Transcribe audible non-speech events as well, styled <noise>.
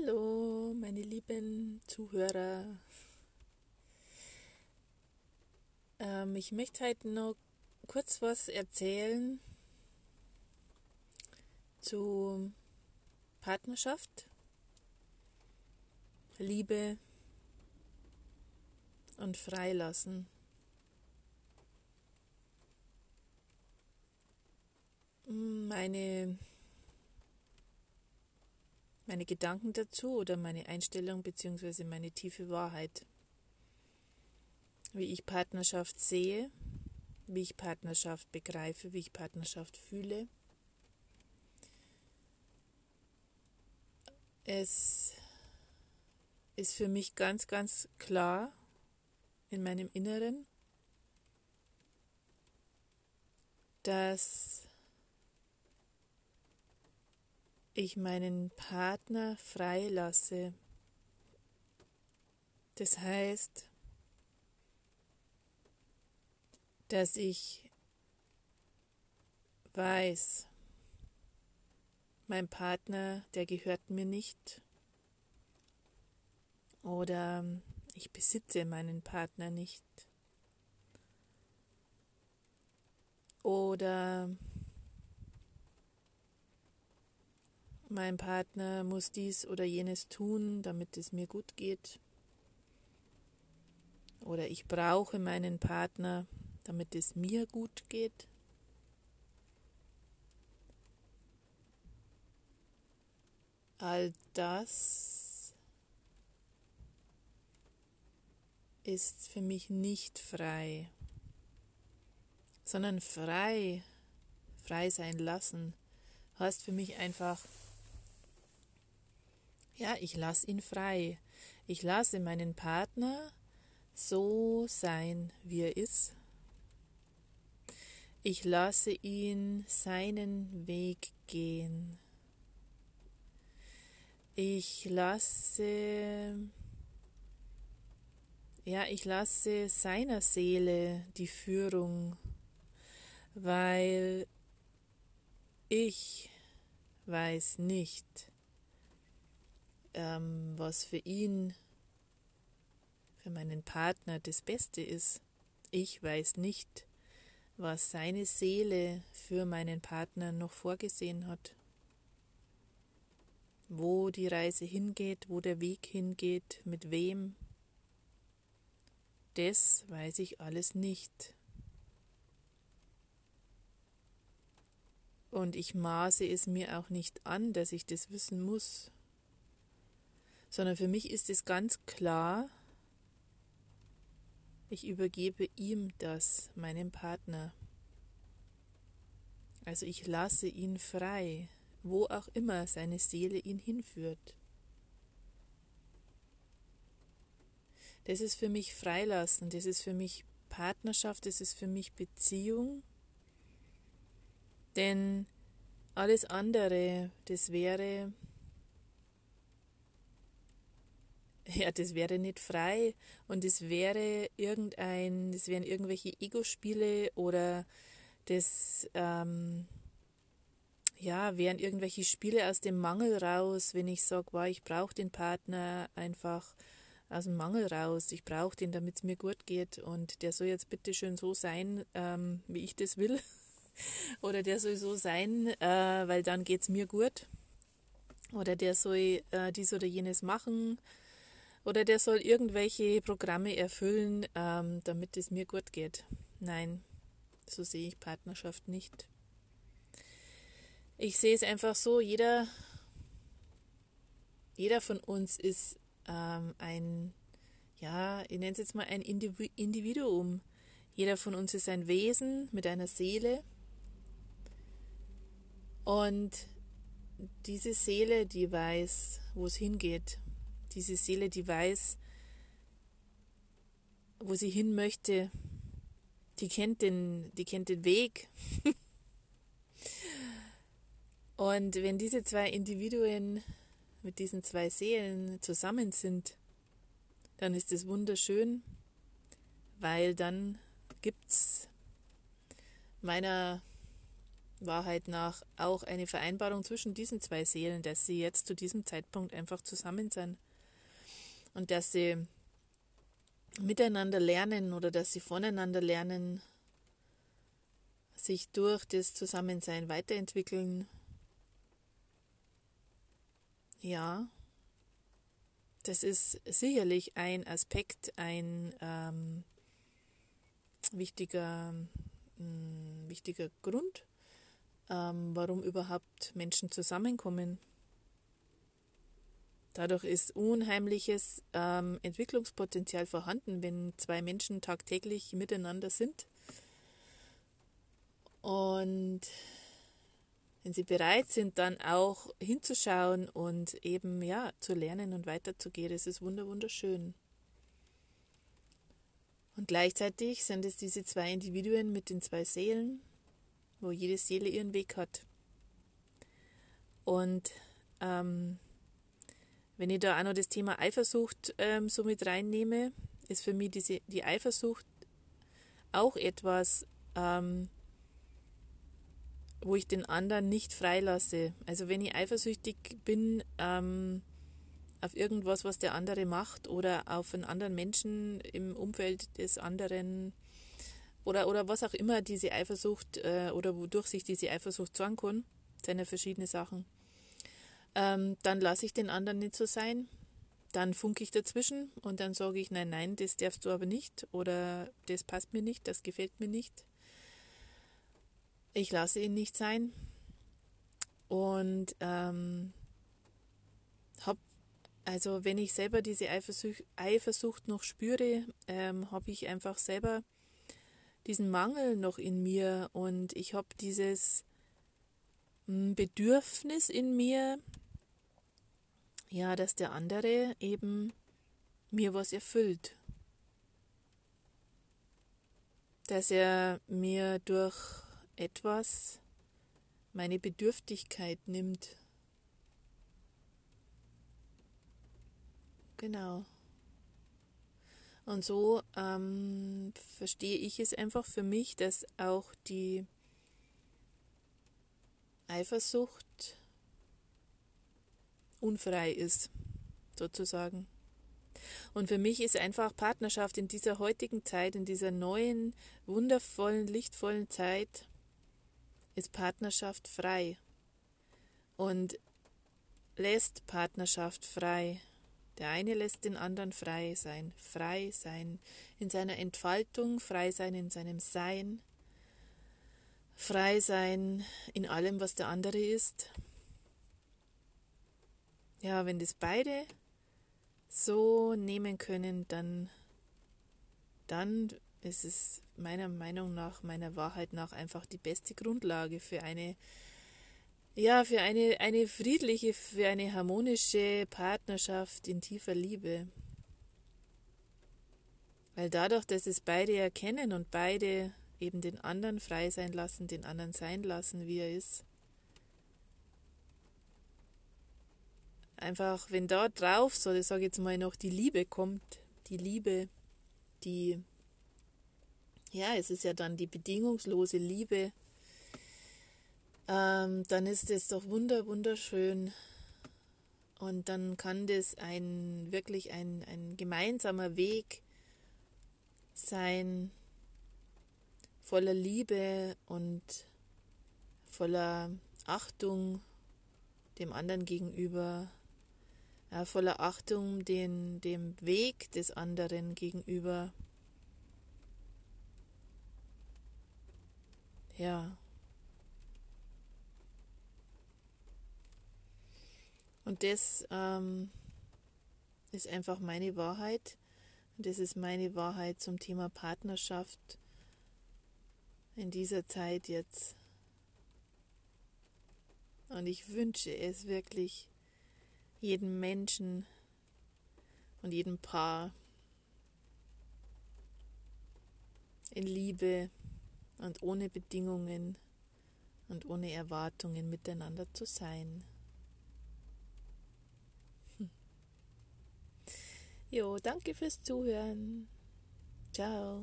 Hallo, meine lieben Zuhörer. Ähm, ich möchte heute noch kurz was erzählen zu Partnerschaft, Liebe und Freilassen. Meine meine Gedanken dazu oder meine Einstellung bzw. meine tiefe Wahrheit. Wie ich Partnerschaft sehe, wie ich Partnerschaft begreife, wie ich Partnerschaft fühle. Es ist für mich ganz, ganz klar in meinem Inneren, dass ich meinen Partner freilasse. Das heißt, dass ich weiß, mein Partner, der gehört mir nicht. Oder ich besitze meinen Partner nicht. Oder mein Partner muss dies oder jenes tun, damit es mir gut geht. Oder ich brauche meinen Partner, damit es mir gut geht. All das ist für mich nicht frei, sondern frei, frei sein lassen, heißt für mich einfach ja, ich lasse ihn frei. Ich lasse meinen Partner so sein, wie er ist. Ich lasse ihn seinen Weg gehen. Ich lasse, ja, ich lasse seiner Seele die Führung, weil ich weiß nicht, ähm, was für ihn, für meinen Partner das Beste ist. Ich weiß nicht, was seine Seele für meinen Partner noch vorgesehen hat. Wo die Reise hingeht, wo der Weg hingeht, mit wem. Das weiß ich alles nicht. Und ich maße es mir auch nicht an, dass ich das wissen muss sondern für mich ist es ganz klar, ich übergebe ihm das, meinem Partner. Also ich lasse ihn frei, wo auch immer seine Seele ihn hinführt. Das ist für mich Freilassen, das ist für mich Partnerschaft, das ist für mich Beziehung. Denn alles andere, das wäre ja, das wäre nicht frei und es wäre irgendein, das wären irgendwelche Ego-Spiele oder das, ähm, ja, wären irgendwelche Spiele aus dem Mangel raus, wenn ich sage, wow, ich brauche den Partner einfach aus dem Mangel raus, ich brauche den, damit es mir gut geht und der soll jetzt bitte schön so sein, ähm, wie ich das will. <laughs> oder der soll so sein, äh, weil dann geht es mir gut. Oder der soll äh, dies oder jenes machen, oder der soll irgendwelche Programme erfüllen, ähm, damit es mir gut geht. Nein, so sehe ich Partnerschaft nicht. Ich sehe es einfach so, jeder, jeder von uns ist ähm, ein, ja, ich nenne es jetzt mal ein Individuum. Jeder von uns ist ein Wesen mit einer Seele. Und diese Seele, die weiß, wo es hingeht, diese Seele, die weiß, wo sie hin möchte, die kennt den, die kennt den Weg. <laughs> Und wenn diese zwei Individuen mit diesen zwei Seelen zusammen sind, dann ist es wunderschön, weil dann gibt es meiner Wahrheit nach auch eine Vereinbarung zwischen diesen zwei Seelen, dass sie jetzt zu diesem Zeitpunkt einfach zusammen sind und dass sie miteinander lernen oder dass sie voneinander lernen, sich durch das Zusammensein weiterentwickeln. Ja, das ist sicherlich ein Aspekt, ein ähm, wichtiger, mh, mm, wichtiger Grund, ähm, warum überhaupt Menschen zusammenkommen. Dadurch ist unheimliches ähm, Entwicklungspotenzial vorhanden, wenn zwei Menschen tagtäglich miteinander sind. Und wenn sie bereit sind, dann auch hinzuschauen und eben ja zu lernen und weiterzugehen, das ist wunderschön. Und gleichzeitig sind es diese zwei Individuen mit den zwei Seelen, wo jede Seele ihren Weg hat. Und ähm, wenn ich da auch noch das Thema Eifersucht ähm, so mit reinnehme, ist für mich diese, die Eifersucht auch etwas, ähm, wo ich den anderen nicht freilasse. Also wenn ich eifersüchtig bin ähm, auf irgendwas, was der andere macht oder auf einen anderen Menschen im Umfeld des anderen oder, oder was auch immer diese Eifersucht äh, oder wodurch sich diese Eifersucht zeigen kann, sind ja verschiedene Sachen, ähm, dann lasse ich den anderen nicht so sein. Dann funke ich dazwischen und dann sage ich, nein, nein, das darfst du aber nicht oder das passt mir nicht, das gefällt mir nicht ich lasse ihn nicht sein und ähm, habe, also wenn ich selber diese Eifersucht, Eifersucht noch spüre, ähm, habe ich einfach selber diesen Mangel noch in mir und ich habe dieses hm, Bedürfnis in mir, ja, dass der andere eben mir was erfüllt. Dass er mir durch etwas meine Bedürftigkeit nimmt. Genau. Und so ähm, verstehe ich es einfach für mich, dass auch die Eifersucht unfrei ist, sozusagen. Und für mich ist einfach Partnerschaft in dieser heutigen Zeit, in dieser neuen, wundervollen, lichtvollen Zeit, ist Partnerschaft frei und lässt Partnerschaft frei. Der eine lässt den anderen frei sein, frei sein in seiner Entfaltung, frei sein in seinem Sein, frei sein in allem, was der andere ist. Ja, wenn das beide so nehmen können, dann, dann ist es meiner Meinung nach, meiner Wahrheit nach einfach die beste Grundlage für eine, ja, für eine, eine friedliche, für eine harmonische Partnerschaft in tiefer Liebe. Weil dadurch, dass es beide erkennen und beide eben den anderen frei sein lassen, den anderen sein lassen, wie er ist, einfach, wenn da drauf, so ich sage jetzt mal noch, die Liebe kommt, die Liebe, die ja, es ist ja dann die bedingungslose Liebe, ähm, dann ist es doch wunder, wunderschön. Und dann kann das ein wirklich ein, ein gemeinsamer Weg sein, voller Liebe und voller Achtung dem anderen gegenüber, ja, voller Achtung den, dem Weg des anderen gegenüber. Ja. Und das ähm, ist einfach meine Wahrheit. Und das ist meine Wahrheit zum Thema Partnerschaft in dieser Zeit jetzt. Und ich wünsche es wirklich jedem Menschen und jedem Paar in Liebe und ohne Bedingungen und ohne Erwartungen miteinander zu sein. Hm. Jo, danke fürs Zuhören. Ciao.